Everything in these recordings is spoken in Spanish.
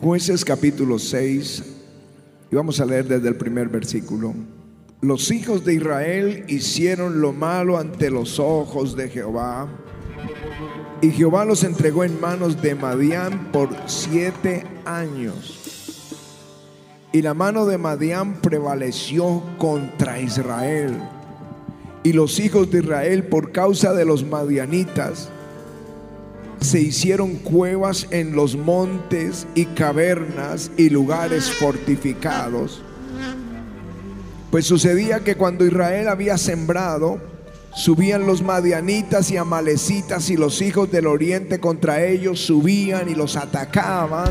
Jueces capítulo 6, y vamos a leer desde el primer versículo. Los hijos de Israel hicieron lo malo ante los ojos de Jehová, y Jehová los entregó en manos de Madián por siete años. Y la mano de Madián prevaleció contra Israel. Y los hijos de Israel, por causa de los madianitas, se hicieron cuevas en los montes y cavernas y lugares fortificados. Pues sucedía que cuando Israel había sembrado, subían los madianitas y amalecitas y los hijos del oriente contra ellos subían y los atacaban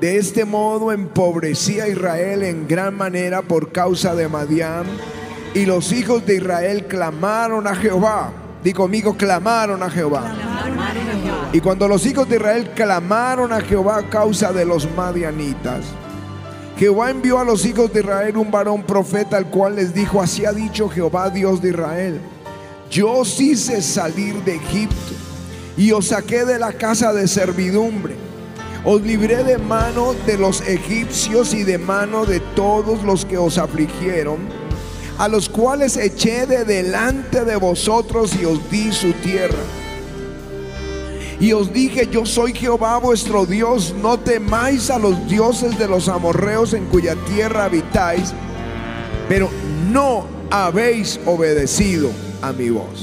De este modo empobrecía Israel en gran manera por causa de Madián. Y los hijos de Israel clamaron a Jehová. Di conmigo, clamaron a Jehová. Y cuando los hijos de Israel clamaron a Jehová a causa de los madianitas, Jehová envió a los hijos de Israel un varón profeta, al cual les dijo, así ha dicho Jehová, Dios de Israel, yo os hice salir de Egipto y os saqué de la casa de servidumbre os libré de mano de los egipcios y de mano de todos los que os afligieron, a los cuales eché de delante de vosotros y os di su tierra. Y os dije, yo soy Jehová vuestro Dios, no temáis a los dioses de los amorreos en cuya tierra habitáis, pero no habéis obedecido a mi voz.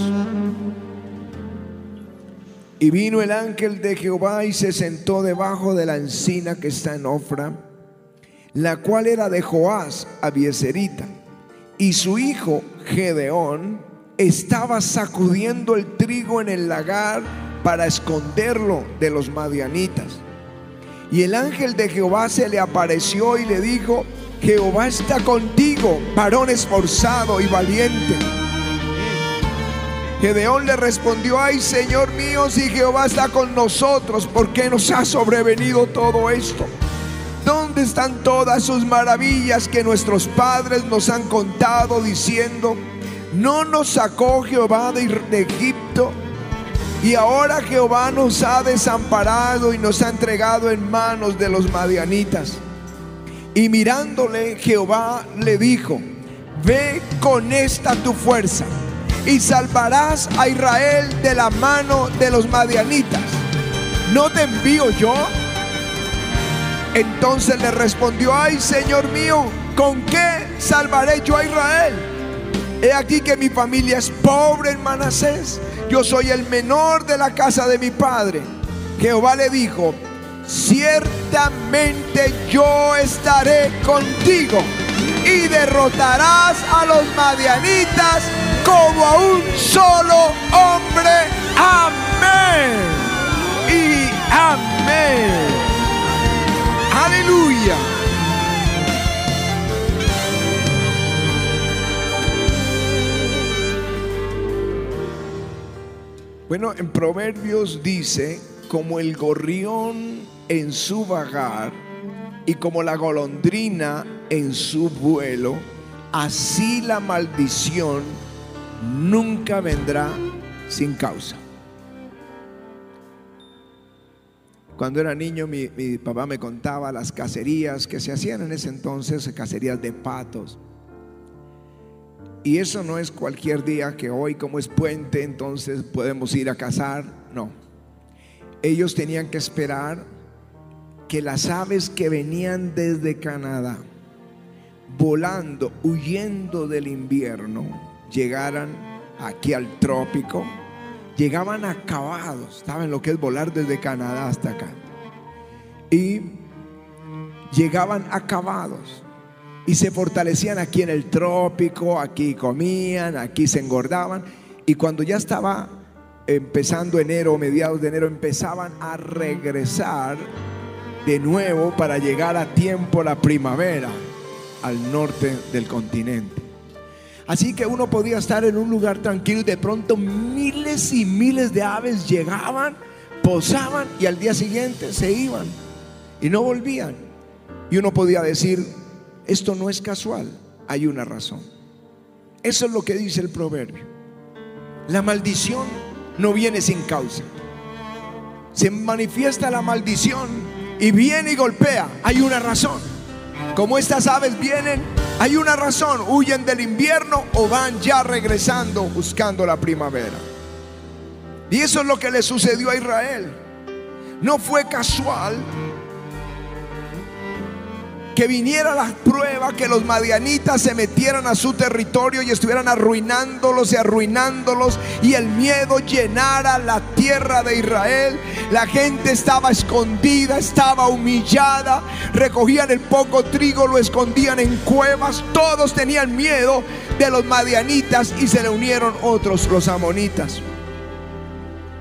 Y vino el ángel de Jehová y se sentó debajo de la encina que está en Ofra, la cual era de Joás, Abieserita. Y su hijo Gedeón estaba sacudiendo el trigo en el lagar para esconderlo de los madianitas. Y el ángel de Jehová se le apareció y le dijo, Jehová está contigo, varón esforzado y valiente. Gedeón le respondió, ay Señor mío, si Jehová está con nosotros, ¿por qué nos ha sobrevenido todo esto? ¿Dónde están todas sus maravillas que nuestros padres nos han contado diciendo, no nos sacó Jehová de, de Egipto? Y ahora Jehová nos ha desamparado y nos ha entregado en manos de los madianitas. Y mirándole, Jehová le dijo, ve con esta tu fuerza y salvarás a Israel de la mano de los madianitas. ¿No te envío yo? Entonces le respondió, ay Señor mío, ¿con qué salvaré yo a Israel? He aquí que mi familia es pobre en Manasés. Yo soy el menor de la casa de mi padre. Jehová le dijo, ciertamente yo estaré contigo y derrotarás a los madianitas como a un solo hombre. Amén. Y amén. Aleluya. Bueno, en Proverbios dice, como el gorrión en su vagar y como la golondrina en su vuelo, así la maldición nunca vendrá sin causa. Cuando era niño mi, papá me contaba las cacerías que se hacían en ese entonces, cacerías de patos. Y eso no es cualquier día que hoy como es puente entonces podemos ir a cazar, no. Ellos tenían que esperar que las aves que venían desde Canadá, volando, huyendo del invierno, llegaran aquí al trópico, llegaban acabados, estaban lo que es volar desde Canadá hasta acá. Y llegaban acabados y se fortalecían aquí en el trópico, aquí comían, aquí se engordaban y cuando ya estaba empezando enero, mediados de enero, empezaban a regresar de nuevo para llegar a tiempo la primavera al norte del continente. Así que uno podía estar en un lugar tranquilo y de pronto miles y miles de aves llegaban, posaban y al día siguiente se iban y no volvían. Y uno podía decir, esto no es casual, hay una razón. Eso es lo que dice el proverbio. La maldición no viene sin causa. Se manifiesta la maldición y viene y golpea. Hay una razón. Como estas aves vienen, hay una razón. Huyen del invierno o van ya regresando buscando la primavera. Y eso es lo que le sucedió a Israel. No fue casual que viniera la prueba, que los madianitas se metieran a su territorio y estuvieran arruinándolos y arruinándolos y el miedo llenara la tierra de Israel. La gente estaba escondida, estaba humillada, recogían el poco trigo, lo escondían en cuevas, todos tenían miedo de los madianitas y se le unieron otros, los amonitas.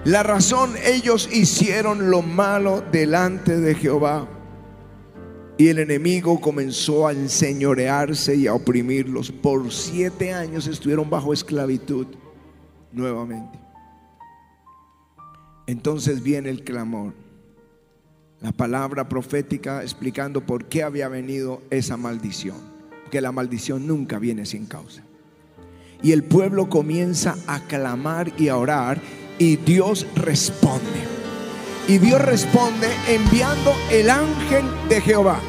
La razón ellos hicieron lo malo delante de Jehová. Y el enemigo comenzó a enseñorearse y a oprimirlos. Por siete años estuvieron bajo esclavitud nuevamente. Entonces viene el clamor, la palabra profética explicando por qué había venido esa maldición. Que la maldición nunca viene sin causa. Y el pueblo comienza a clamar y a orar y Dios responde. Y Dios responde enviando el ángel de Jehová.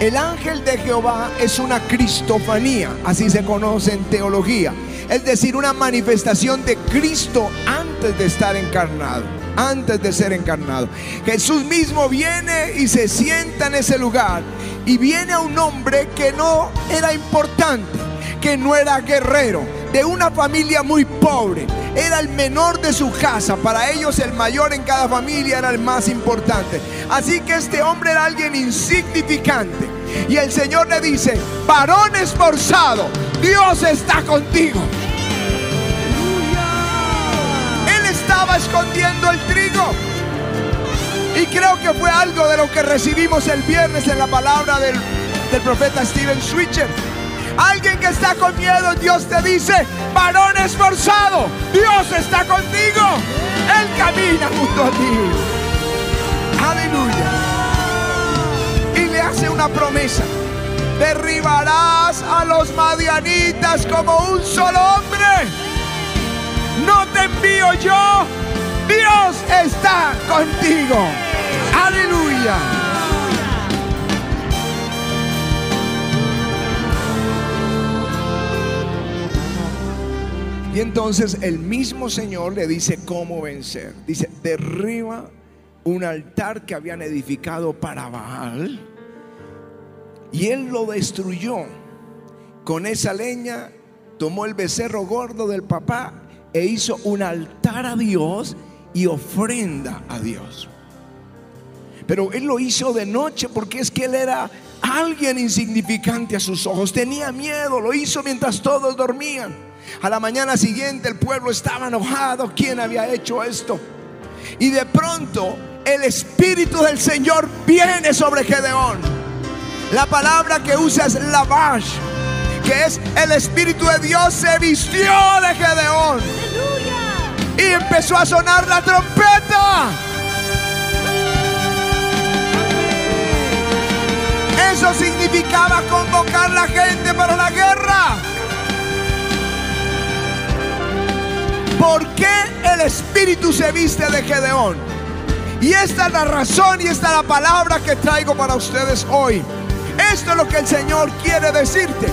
El ángel de Jehová es una cristofanía, así se conoce en teología. Es decir, una manifestación de Cristo antes de estar encarnado, antes de ser encarnado. Jesús mismo viene y se sienta en ese lugar. Y viene a un hombre que no era importante, que no era guerrero, de una familia muy pobre. Era el menor de su casa. Para ellos el mayor en cada familia era el más importante. Así que este hombre era alguien insignificante. Y el Señor le dice, varón esforzado, Dios está contigo. Él estaba escondiendo el trigo. Y creo que fue algo de lo que recibimos el viernes en la palabra del, del profeta Steven Switcher. Alguien que está con miedo, Dios te dice, varón esforzado, Dios está contigo. Él camina junto a ti. Aleluya. Y le hace una promesa. Derribarás a los madianitas como un solo hombre. No te envío yo. Dios está contigo. Aleluya. Y entonces el mismo Señor le dice cómo vencer. Dice, derriba un altar que habían edificado para Baal. Y él lo destruyó. Con esa leña tomó el becerro gordo del papá e hizo un altar a Dios y ofrenda a Dios. Pero él lo hizo de noche porque es que él era alguien insignificante a sus ojos. Tenía miedo, lo hizo mientras todos dormían. A la mañana siguiente el pueblo estaba enojado. ¿Quién había hecho esto? Y de pronto el Espíritu del Señor viene sobre Gedeón. La palabra que usa es lavash, que es el Espíritu de Dios se vistió de Gedeón. Y empezó a sonar la trompeta. Eso significaba convocar la gente para la guerra. ¿Por qué el Espíritu se viste de Gedeón? Y esta es la razón y esta es la palabra que traigo para ustedes hoy. Esto es lo que el Señor quiere decirte.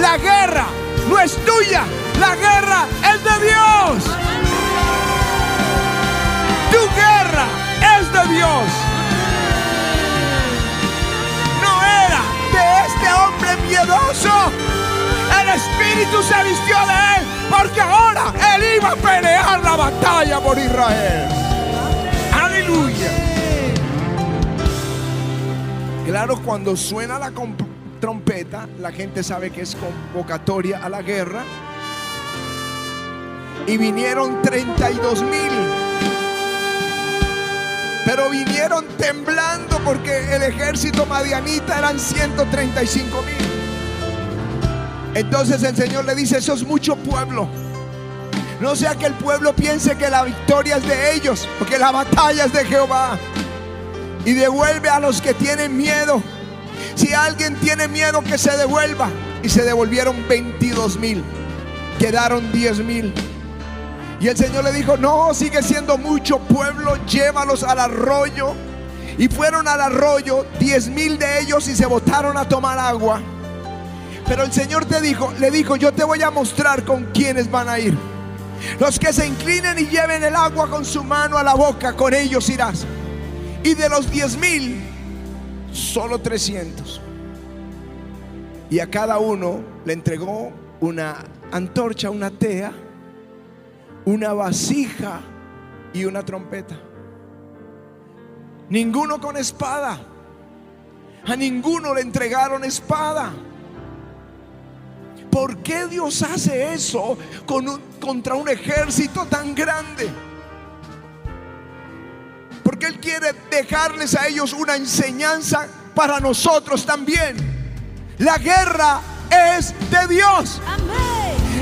La guerra no es tuya, la guerra es de Dios. Tu guerra es de Dios. No era de este hombre miedoso. El Espíritu se vistió de él porque ahora él iba a pelear la batalla por Israel. Aleluya. Claro, cuando suena la trompeta, la gente sabe que es convocatoria a la guerra. Y vinieron 32 mil. Pero vinieron temblando porque el ejército madianita eran 135 mil. Entonces el Señor le dice, eso es mucho pueblo. No sea que el pueblo piense que la victoria es de ellos, porque la batalla es de Jehová. Y devuelve a los que tienen miedo. Si alguien tiene miedo, que se devuelva. Y se devolvieron 22 mil. Quedaron 10 mil. Y el Señor le dijo, no, sigue siendo mucho pueblo, llévalos al arroyo. Y fueron al arroyo, 10 mil de ellos y se botaron a tomar agua. Pero el Señor te dijo, le dijo, yo te voy a mostrar con quiénes van a ir. Los que se inclinen y lleven el agua con su mano a la boca, con ellos irás. Y de los diez mil, solo 300. Y a cada uno le entregó una antorcha, una tea, una vasija y una trompeta. Ninguno con espada. A ninguno le entregaron espada. ¿Por qué Dios hace eso contra un ejército tan grande? Porque Él quiere dejarles a ellos una enseñanza para nosotros también. La guerra es de Dios.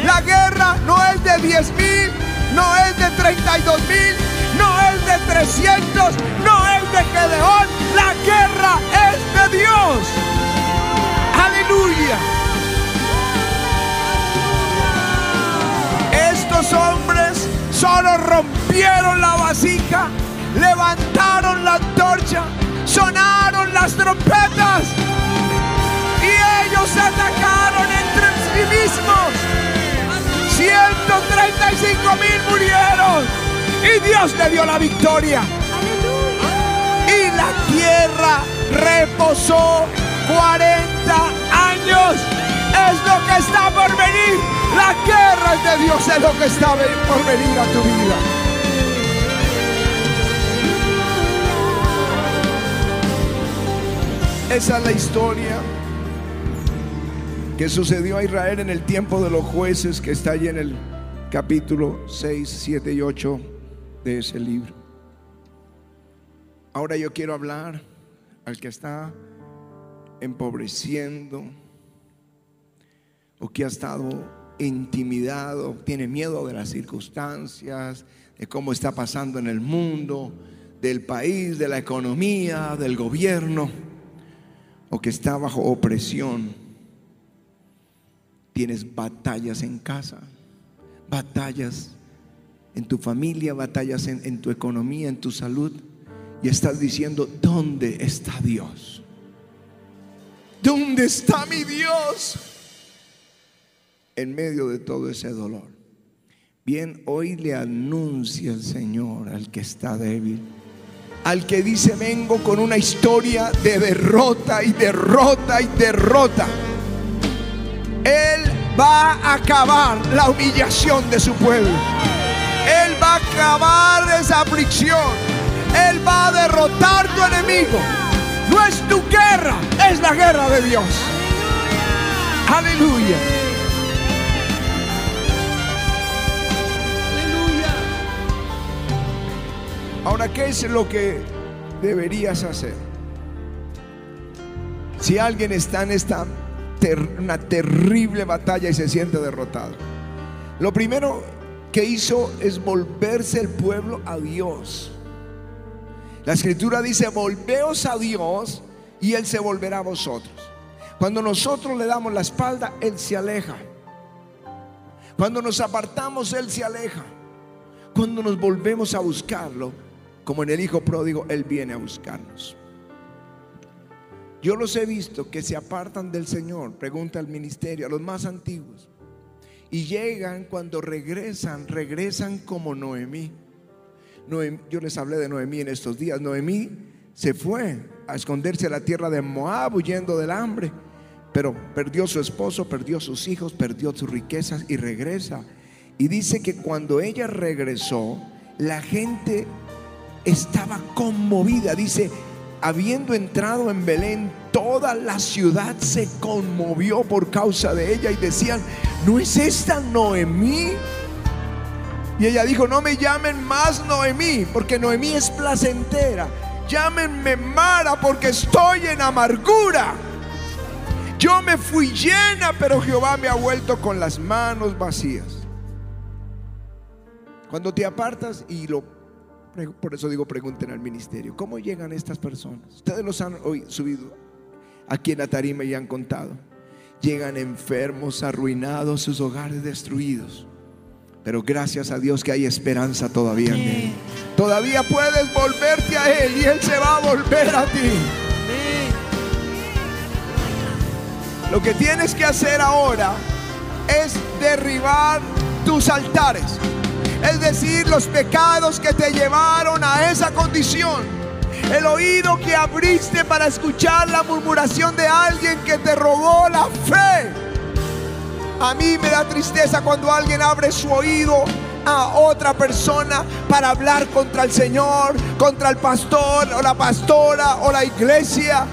La guerra no es de 10 mil, no es de 32 mil, no es de 300, no es de Gedeón. La guerra es de Dios. Aleluya. Estos hombres solo rompieron la vasija, levantaron la antorcha, sonaron las trompetas y ellos se atacaron entre sí mismos. 135 mil murieron y Dios le dio la victoria. Y la tierra reposó 40 años. Es lo que está por venir. La guerra es de Dios, es lo que está por venir a tu vida. Esa es la historia que sucedió a Israel en el tiempo de los jueces que está allí en el capítulo 6, 7 y 8 de ese libro. Ahora yo quiero hablar al que está empobreciendo o que ha estado intimidado, tiene miedo de las circunstancias, de cómo está pasando en el mundo, del país, de la economía, del gobierno, o que está bajo opresión. Tienes batallas en casa, batallas en tu familia, batallas en, en tu economía, en tu salud, y estás diciendo, ¿dónde está Dios? ¿Dónde está mi Dios? En medio de todo ese dolor. Bien, hoy le anuncia el Señor al que está débil, al que dice, vengo con una historia de derrota y derrota y derrota. Él va a acabar la humillación de su pueblo. Él va a acabar esa aflicción. Él va a derrotar tu enemigo. No es tu guerra, es la guerra de Dios. Aleluya. Ahora, ¿qué es lo que deberías hacer? Si alguien está en esta una terrible batalla y se siente derrotado. Lo primero que hizo es volverse el pueblo a Dios. La escritura dice, volveos a Dios y Él se volverá a vosotros. Cuando nosotros le damos la espalda, Él se aleja. Cuando nos apartamos, Él se aleja. Cuando nos volvemos a buscarlo, como en el Hijo Pródigo, Él viene a buscarnos. Yo los he visto que se apartan del Señor, pregunta al ministerio, a los más antiguos. Y llegan cuando regresan, regresan como Noemí. yo les hablé de Noemí en estos días. Noemí se fue a esconderse a la tierra de Moab huyendo del hambre, pero perdió su esposo, perdió sus hijos, perdió sus riquezas y regresa. Y dice que cuando ella regresó, la gente estaba conmovida. Dice, habiendo entrado en Belén, toda la ciudad se conmovió por causa de ella y decían, ¿no es esta Noemí? Y ella dijo, no me llamen más Noemí, porque Noemí es placentera. Llámenme Mara, porque estoy en amargura. Yo me fui llena, pero Jehová me ha vuelto con las manos vacías. Cuando te apartas y lo por eso digo pregunten al ministerio, ¿cómo llegan estas personas? Ustedes los han hoy subido aquí en la tarima y han contado. Llegan enfermos, arruinados, sus hogares destruidos. Pero gracias a Dios que hay esperanza todavía en Él. Todavía puedes volverte a Él y Él se va a volver a ti. Lo que tienes que hacer ahora es derribar tus altares. Es decir, los pecados que te llevaron a esa condición. El oído que abriste para escuchar la murmuración de alguien que te robó la fe. A mí me da tristeza cuando alguien abre su oído a otra persona para hablar contra el Señor, contra el pastor o la pastora o la iglesia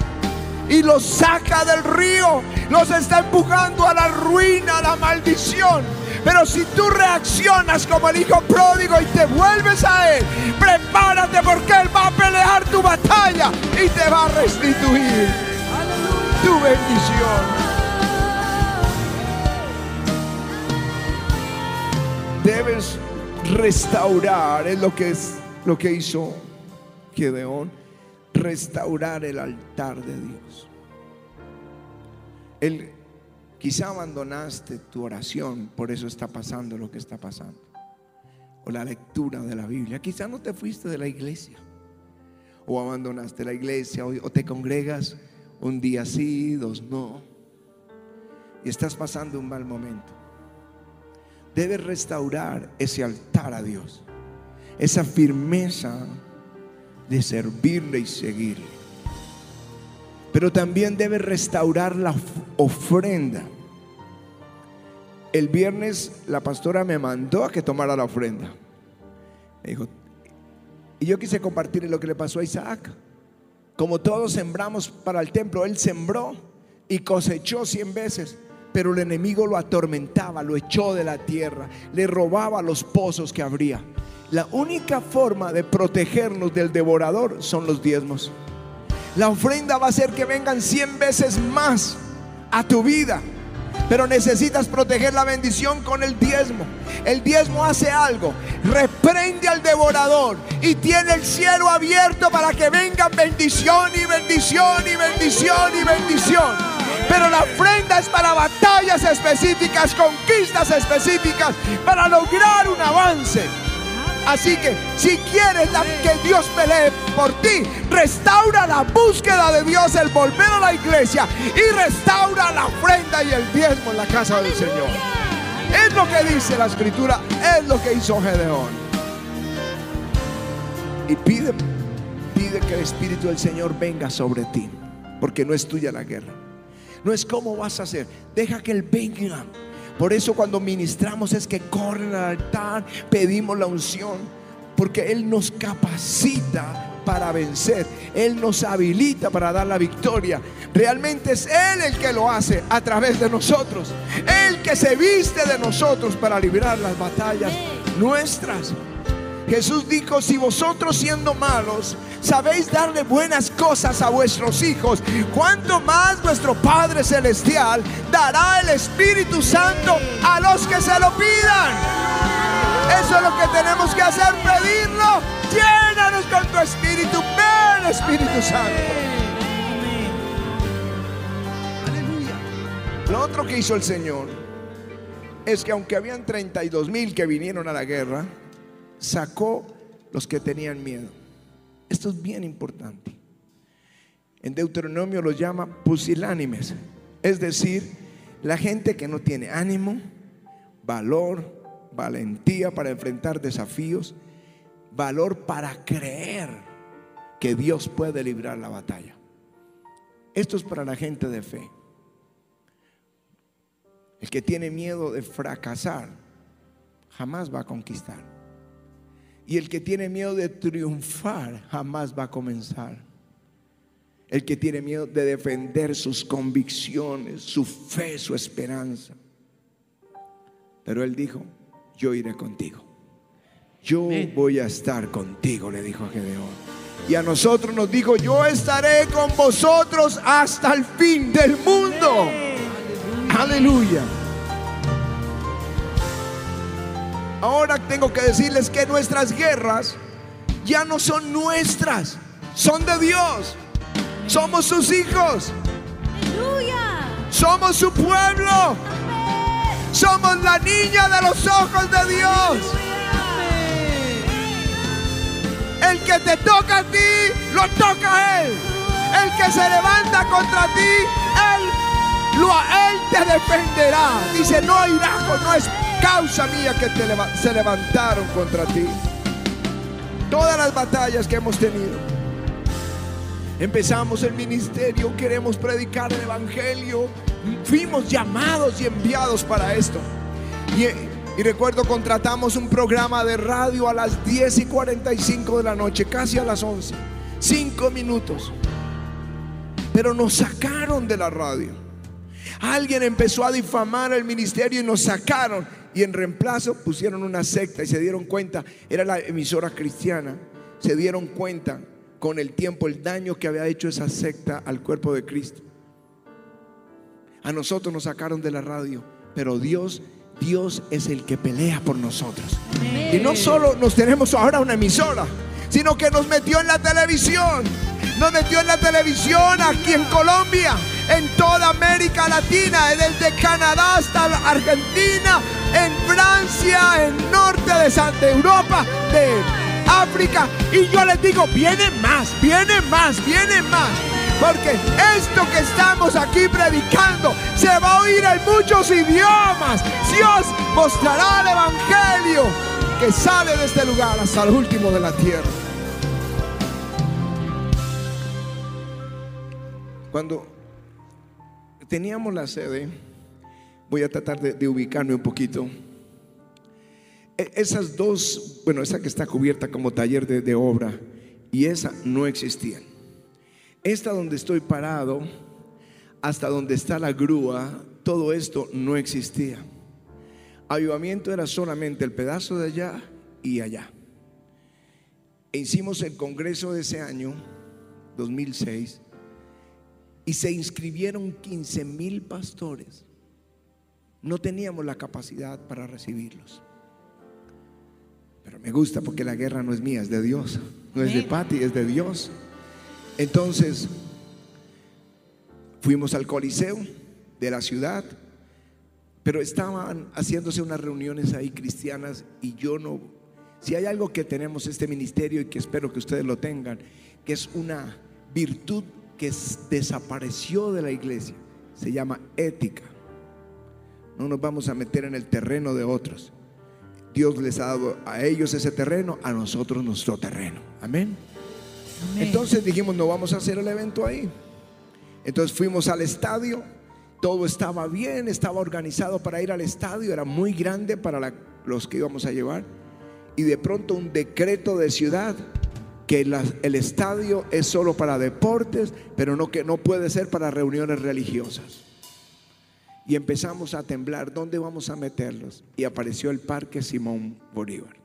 y los saca del río, los está empujando a la ruina, a la maldición. Pero si tú reaccionas como el hijo pródigo y te vuelves a Él, prepárate porque Él va a pelear tu batalla y te va a restituir tu bendición. Debes restaurar, es lo que es lo que hizo Gedeón, restaurar el altar de Dios. El Quizá abandonaste tu oración, por eso está pasando lo que está pasando. O la lectura de la Biblia. Quizá no te fuiste de la iglesia. O abandonaste la iglesia. O, te congregas un día sí, dos no. Y estás pasando un mal momento. Debes restaurar ese altar a Dios. Esa firmeza de servirle y seguirle pero también debe restaurar la ofrenda. El viernes la pastora me mandó a que tomara la ofrenda. Dijo, y yo quise compartir lo que le pasó a Isaac. Como todos sembramos para el templo, él sembró y cosechó cien veces, pero el enemigo lo atormentaba, lo echó de la tierra, le robaba los pozos que habría. La única forma de protegernos del devorador son los diezmos. La ofrenda va a hacer que vengan 100 veces más a tu vida. Pero necesitas proteger la bendición con el diezmo. El diezmo hace algo. Reprende al devorador y tiene el cielo abierto para que vengan bendición y bendición y bendición y bendición. Pero la ofrenda es para batallas específicas, conquistas específicas, para lograr un avance. Así que si quieres que Dios pelee por ti, restaura la búsqueda de Dios, el volver a la iglesia y restaura la ofrenda y el diezmo en la casa del Señor. Es lo que dice la escritura, es lo que hizo Gedeón. Y pide, pide que el Espíritu del Señor venga sobre ti, porque no es tuya la guerra. No es cómo vas a hacer, deja que Él venga por eso cuando ministramos es que corren al altar, pedimos la unción, porque Él nos capacita para vencer. Él nos habilita para dar la victoria. Realmente es Él el que lo hace a través de nosotros. Él que se viste de nosotros para librar las batallas nuestras. Jesús dijo, si vosotros siendo malos sabéis darle buenas cosas a vuestros hijos, ¿cuánto más vuestro Padre Celestial dará el Espíritu Santo a los que se lo pidan? Eso es lo que tenemos que hacer, pedirlo. Llénanos con tu Espíritu, ven Espíritu Santo. Lo otro que hizo el Señor es que aunque habían 32 mil que vinieron a la guerra, sacó los que tenían miedo. Esto es bien importante. En Deuteronomio los llama pusilánimes, es decir, la gente que no tiene ánimo, valor, valentía para enfrentar desafíos, valor para creer que Dios puede librar la batalla. Esto es para la gente de fe. El que tiene miedo de fracasar jamás va a conquistar. Y el que tiene miedo de triunfar jamás va a comenzar. El que tiene miedo de defender sus convicciones, su fe, su esperanza. Pero él dijo, yo iré contigo. yo voy a estar contigo, le dijo a Gedeón. Y a nosotros nos dijo, yo estaré con vosotros hasta el fin del mundo. Aleluya. Ahora tengo que decirles que nuestras guerras ya no son nuestras, son de Dios. Somos sus hijos. Somos su pueblo. Somos la niña de los ojos de Dios. El que te toca a ti, lo toca a Él. El que se levanta contra ti, Él, lo, él te defenderá. Dice, no, Iraco, no es causa mía que se levantaron contra ti. Todas las batallas que hemos tenido. Empezamos el ministerio, queremos predicar el Evangelio. Fuimos llamados y enviados para esto. Y y recuerdo contratamos un programa de radio a las 10 y 45 de la noche, casi a las 11. Cinco minutos. Pero nos sacaron de la radio. Alguien empezó a difamar el ministerio y nos sacaron. Y en reemplazo pusieron una secta y se dieron cuenta, era la emisora cristiana, se dieron cuenta con el tiempo el daño que había hecho esa secta al cuerpo de Cristo. A nosotros nos sacaron de la radio, pero Dios Dios es el que pelea por nosotros. Y no solo nos tenemos ahora una emisora, sino que nos metió en la televisión. Nos metió en la televisión aquí en Colombia, en toda América Latina, desde Canadá hasta Argentina, en Francia, en norte de Santa Europa, de África. Y yo les digo, viene más, viene más, viene más. Porque esto que estamos aquí predicando se va a oír en muchos idiomas. Dios mostrará el Evangelio que sale de este lugar hasta el último de la tierra. Cuando teníamos la sede, voy a tratar de, ubicarme un poquito. E, esas dos, bueno, esa que está cubierta como taller de obra y esa no existían. Esta donde estoy parado, hasta donde está la grúa, todo esto no existía. Avivamiento era solamente el pedazo de allá y allá. E hicimos el congreso de ese año, 2006, y se inscribieron 15 mil pastores. No teníamos la capacidad para recibirlos. Pero me gusta porque la guerra no es mía, es de Dios. No es de Patti, es de Dios. Entonces, fuimos al Coliseo de la ciudad, pero estaban haciéndose unas reuniones ahí cristianas y yo no, si hay algo que tenemos este ministerio y que espero que ustedes lo tengan, que es una virtud que desapareció de la iglesia, se llama ética. No nos vamos a meter en el terreno de otros. Dios les ha dado a ellos ese terreno, a nosotros nuestro terreno. Amén. Entonces dijimos, no vamos a hacer el evento ahí. Entonces fuimos al estadio, todo estaba bien, estaba organizado para ir al estadio, era muy grande para los que íbamos a llevar. Y de pronto un decreto de ciudad que el estadio es solo para deportes, pero no que no puede ser para reuniones religiosas. Y empezamos a temblar, ¿dónde vamos a meterlos? Y apareció el Parque Simón Bolívar.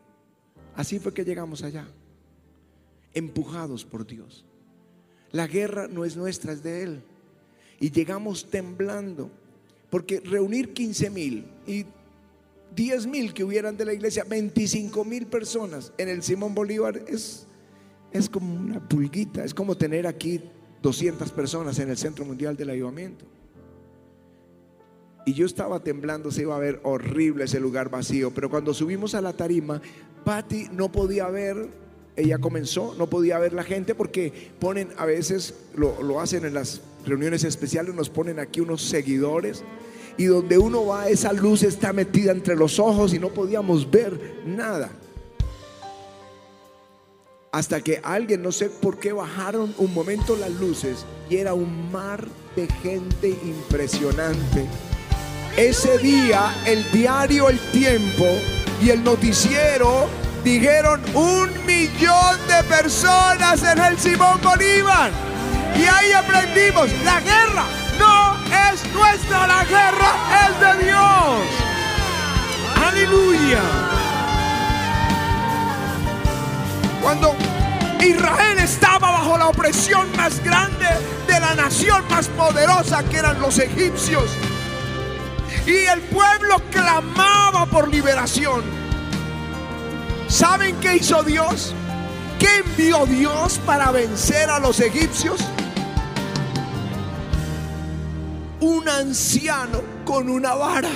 Así fue que llegamos allá empujados por Dios. La guerra no es nuestra, es de Él. Y llegamos temblando, porque reunir 15 mil y 10 mil que hubieran de la iglesia, 25 mil personas en el Simón Bolívar es, es como una pulguita, es como tener aquí 200 personas en el Centro Mundial del Ayudamiento. Y yo estaba temblando, se iba a ver horrible ese lugar vacío, pero cuando subimos a la tarima, Patty no podía ver ella comenzó, no podía ver la gente porque ponen a veces, lo, hacen en las reuniones especiales, nos ponen aquí unos seguidores y donde uno va esa luz está metida entre los ojos y no podíamos ver nada. Hasta que alguien, no sé por qué, bajaron un momento las luces y era un mar de gente impresionante. Ese día el diario El Tiempo y el noticiero dijeron un millón de personas en el Simón Bolívar. Y ahí aprendimos, la guerra no es nuestra, la guerra es de Dios. Aleluya. Cuando Israel estaba bajo la opresión más grande de la nación más poderosa que eran los egipcios. Y el pueblo clamaba por liberación. ¿Saben qué hizo Dios? ¿Qué envió Dios para vencer a los egipcios? Un anciano con una vara.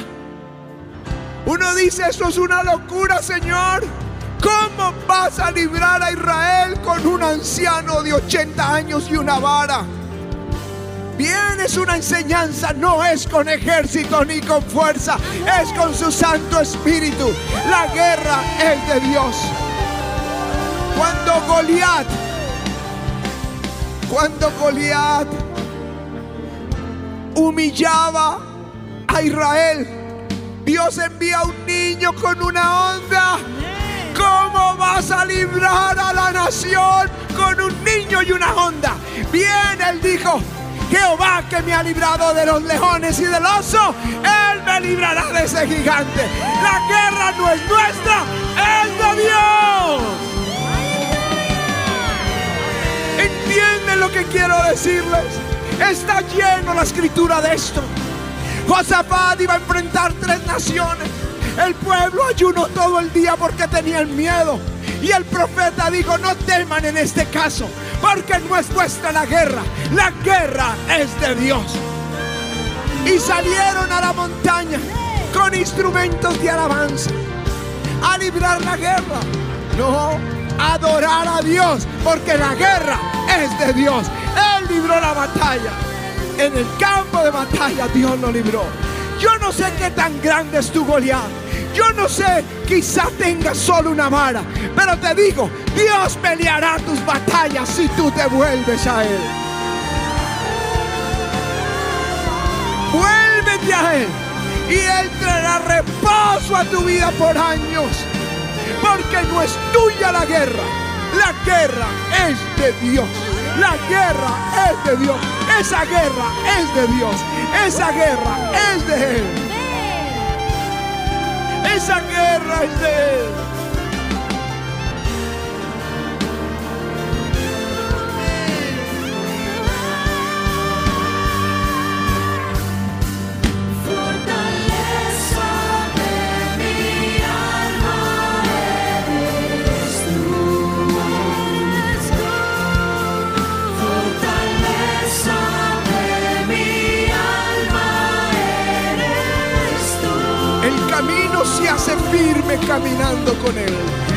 Uno dice, eso es una locura, Señor. ¿Cómo vas a librar a Israel con un anciano de 80 años y una vara? Bien, es una enseñanza, no es con ejército ni con fuerza, es con su Santo Espíritu. La guerra es de Dios. Cuando Goliat, cuando Goliat humillaba a Israel, Dios envía un niño con una onda. ¿Cómo vas a librar a la nación con un niño y una onda? Bien, él dijo, Jehová que me ha librado de los leones y del oso, Él me librará de ese gigante. La guerra no es nuestra, es de Dios. ¿Entienden lo que quiero decirles? Está lleno la escritura de esto. Josafat iba a enfrentar tres naciones. El pueblo ayunó todo el día porque tenían miedo. Y el profeta dijo, no teman en este caso, porque no es vuestra la guerra, la guerra es de Dios. Y salieron a la montaña con instrumentos de alabanza a librar la guerra. No, adorar a Dios, porque la guerra es de Dios. Él libró la batalla. En el campo de batalla Dios lo libró. Yo no sé qué tan grande es tu Goliat. Yo no sé, quizá tengas solo una vara, pero te digo, Dios peleará tus batallas si tú te vuelves a Él. Vuélvete a Él y Él traerá reposo a tu vida por años, porque no es tuya la guerra, la guerra es de Dios. La guerra es de Dios. Esa guerra es de Dios. Esa guerra es de Él. Esa guerra es de. Camino se hace firme caminando con Él.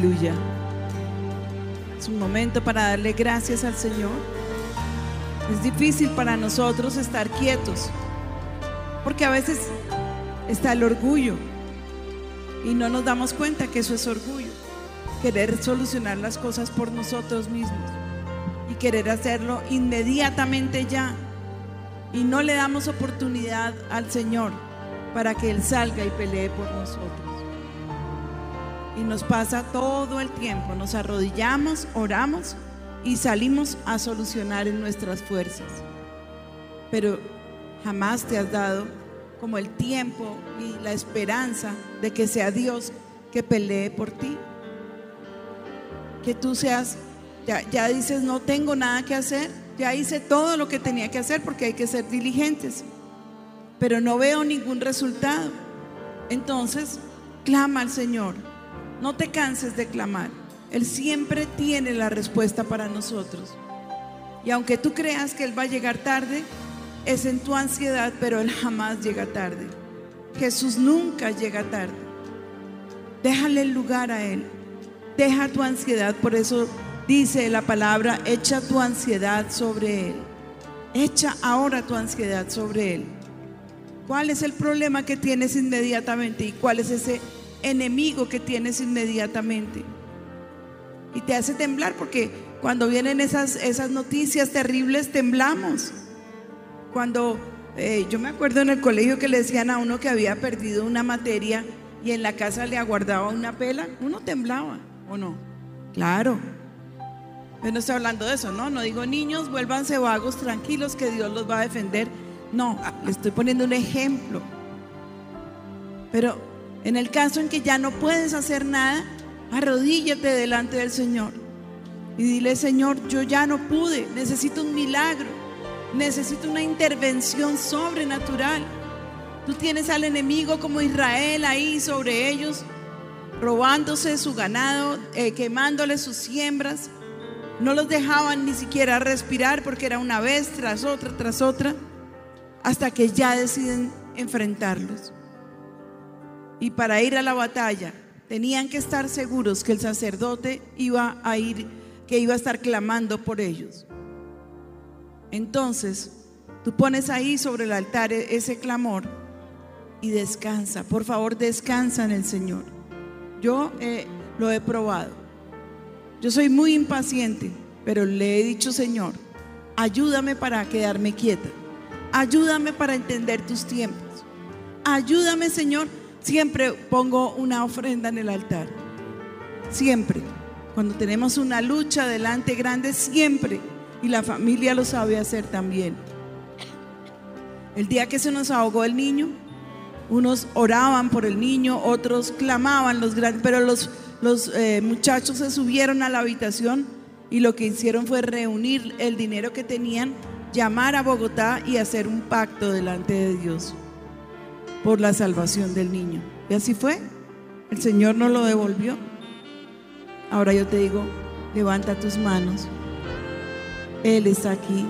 Aleluya. Es un momento para darle gracias al Señor. Es difícil para nosotros estar quietos, porque a veces está el orgullo y no nos damos cuenta que eso es orgullo. Querer solucionar las cosas por nosotros mismos y querer hacerlo inmediatamente ya. Y no le damos oportunidad al Señor para que Él salga y pelee por nosotros. Y nos pasa todo el tiempo. Nos arrodillamos, oramos y salimos a solucionar en nuestras fuerzas. Pero jamás te has dado como el tiempo y la esperanza de que sea Dios que pelee por ti. Que tú seas, ya, ya dices, no tengo nada que hacer, ya hice todo lo que tenía que hacer porque hay que ser diligentes, pero no veo ningún resultado. Entonces, clama al Señor, no te canses de clamar. Él siempre tiene la respuesta para nosotros. Y aunque tú creas que Él va a llegar tarde, es en tu ansiedad, pero Él jamás llega tarde. Jesús nunca llega tarde. Déjale el lugar a Él. Deja tu ansiedad. Por eso dice la palabra, echa tu ansiedad sobre Él. Echa ahora tu ansiedad sobre Él. ¿Cuál es el problema que tienes inmediatamente? ¿Y cuál es ese enemigo que tienes inmediatamente? Y te hace temblar porque cuando vienen esas, esas noticias terribles temblamos. Cuando eh, yo me acuerdo en el colegio que le decían a uno que había perdido una materia y en la casa le aguardaba una pela, uno temblaba, ¿o no? Claro. Yo no estoy hablando de eso, ¿no? No digo niños, vuélvanse vagos, tranquilos, que Dios los va a defender. No, le estoy poniendo un ejemplo. Pero en el caso en que ya no puedes hacer nada, arrodíllate delante del Señor y dile, Señor, yo ya no pude, necesito un milagro, necesito una intervención sobrenatural. Tú tienes al enemigo como Israel ahí sobre ellos, robándose su ganado, eh, quemándole sus siembras. No los dejaban ni siquiera respirar porque era una vez tras otra, tras otra, hasta que ya deciden enfrentarlos. Y para ir a la batalla tenían que estar seguros que el sacerdote iba a ir, que iba a estar clamando por ellos. Entonces, tú pones ahí sobre el altar e- ese clamor y descansa. Por favor, descansa en el Señor. Yo eh, lo he probado. Yo soy muy impaciente, pero le he dicho, Señor, ayúdame para quedarme quieta. Ayúdame para entender tus tiempos. Ayúdame, Señor. Siempre pongo una ofrenda en el altar. Siempre. Cuando tenemos una lucha delante grande, siempre. Y la familia lo sabe hacer también. El día que se nos ahogó el niño, unos oraban por el niño, otros clamaban los grandes, pero los, los eh, muchachos se subieron a la habitación y lo que hicieron fue reunir el dinero que tenían, llamar a Bogotá y hacer un pacto delante de Dios por la salvación del niño. Y así fue. El Señor nos lo devolvió. Ahora yo te digo, levanta tus manos. Él está aquí.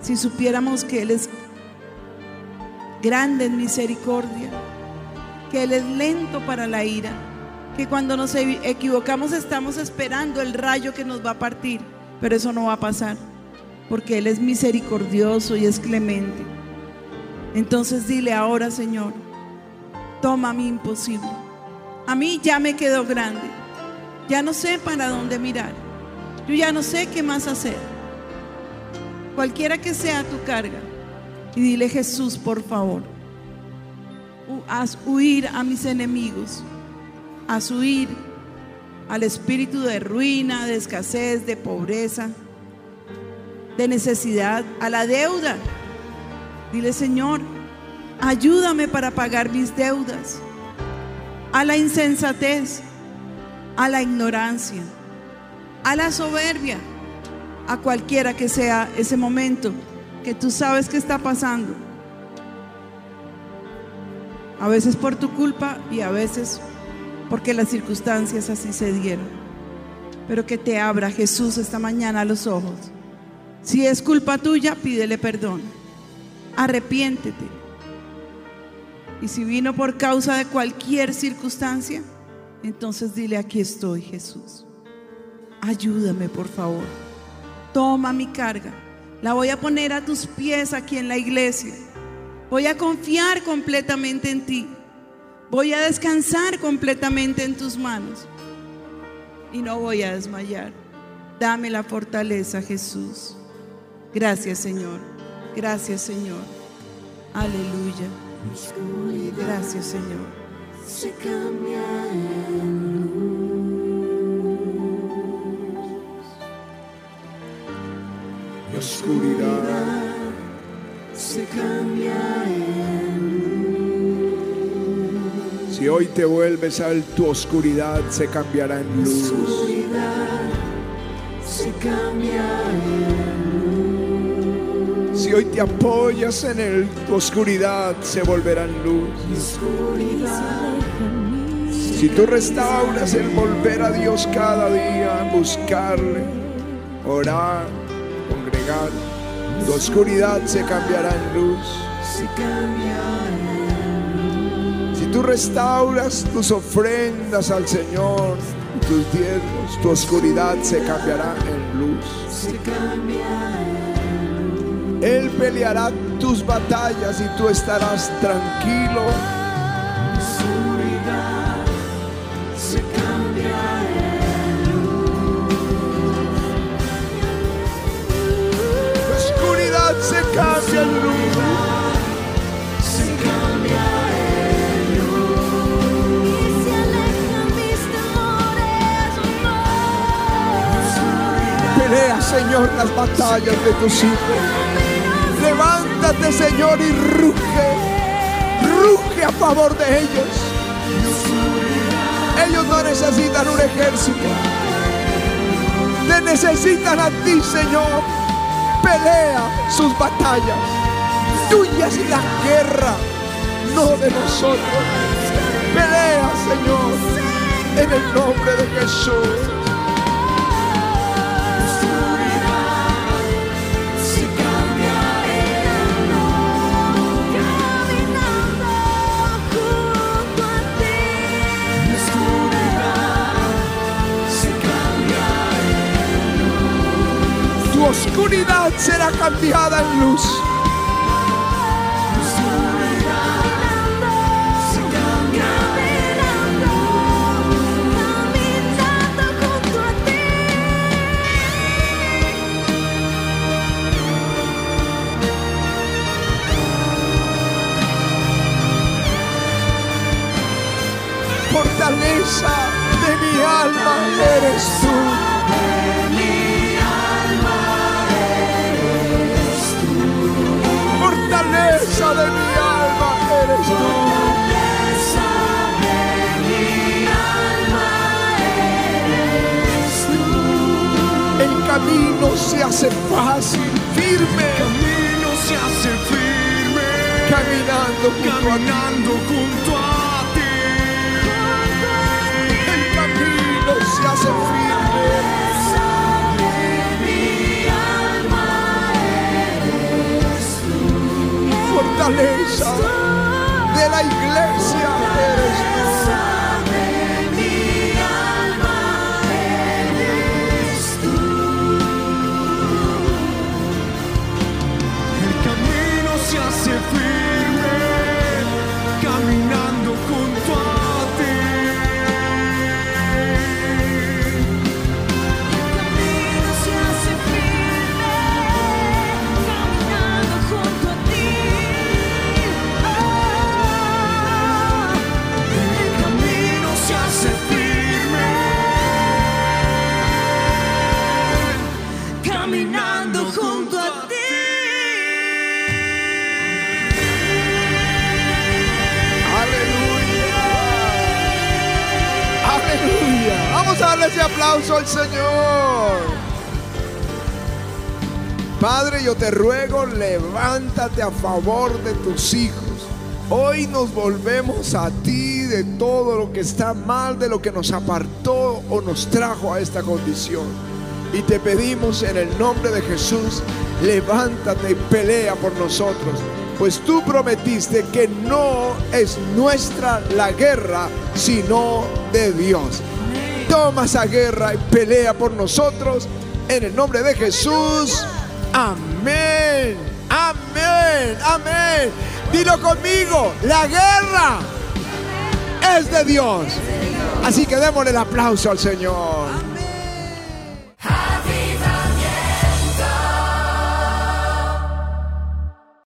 Si supiéramos que Él es grande en misericordia, que Él es lento para la ira, que cuando nos equivocamos estamos esperando el rayo que nos va a partir, pero eso no va a pasar, porque Él es misericordioso y es clemente. Entonces dile ahora, Señor, toma mi imposible. A mí ya me quedó grande, ya no sé para dónde mirar, yo ya no sé qué más hacer. Cualquiera que sea tu carga, y dile Jesús, por favor, haz huir a mis enemigos, haz huir al espíritu de ruina, de escasez, de pobreza, de necesidad, a la deuda. Dile, Señor, ayúdame para pagar mis deudas, a la insensatez, a la ignorancia, a la soberbia, a cualquiera que sea ese momento que tú sabes que está pasando. A veces por tu culpa y a veces porque las circunstancias así se dieron. Pero que te abra Jesús esta mañana los ojos. Si es culpa tuya, pídele perdón. Arrepiéntete. Y si vino por causa de cualquier circunstancia, entonces dile, aquí estoy Jesús. Ayúdame, por favor. Toma mi carga. La voy a poner a tus pies aquí en la iglesia. Voy a confiar completamente en ti. Voy a descansar completamente en tus manos. Y no voy a desmayar. Dame la fortaleza, Jesús. Gracias, Señor. Gracias, Señor. Aleluya. Gracias, Señor. se cambia en oscuridad se cambia en Si hoy te vuelves a tu oscuridad, se cambiará en luz. oscuridad se cambia Hoy te apoyas en el- tu oscuridad, se volverá en luz. Si tú restauras el volver a Dios cada día, buscarle, orar, congregar, tu oscuridad se cambiará en luz. Si tú restauras tus ofrendas al Señor, tus diezmos, tu oscuridad se cambiará en luz. Se cambia Él peleará tus batallas y tú estarás tranquilo. en oscuridad, se cambia Tu Señor, las batallas de tus hijos. Levántate, Señor, y ruge. Ruge a favor de ellos. Ellos no necesitan un ejército. Te necesitan a ti, Señor. Pelea sus batallas. Tuya es la guerra, no de nosotros. Pelea, Señor, en el nombre de Jesús. Oscuridad será cambiada en luz. Fortaleza de mi alma eres tú. Fortaleza de mi alma eres tú. El camino se hace fácil, firme, camino se hace firme, caminando junto a ti. caminando junto a ti. El camino se hace firme. Fortaleza de la iglesia. Señor. Padre, yo te ruego, levántate a favor de tus hijos. Hoy nos volvemos a ti de todo lo que está mal, de lo que nos apartó o nos trajo a esta condición. Y te pedimos en el nombre de Jesús, levántate y pelea por nosotros. Pues tú prometiste que no es nuestra la guerra, sino de Dios. Toma esa guerra y pelea por nosotros. En el nombre de Jesús. Amén. Amén. Amén. Dilo conmigo. La guerra es de Dios. Así que démosle el aplauso al Señor.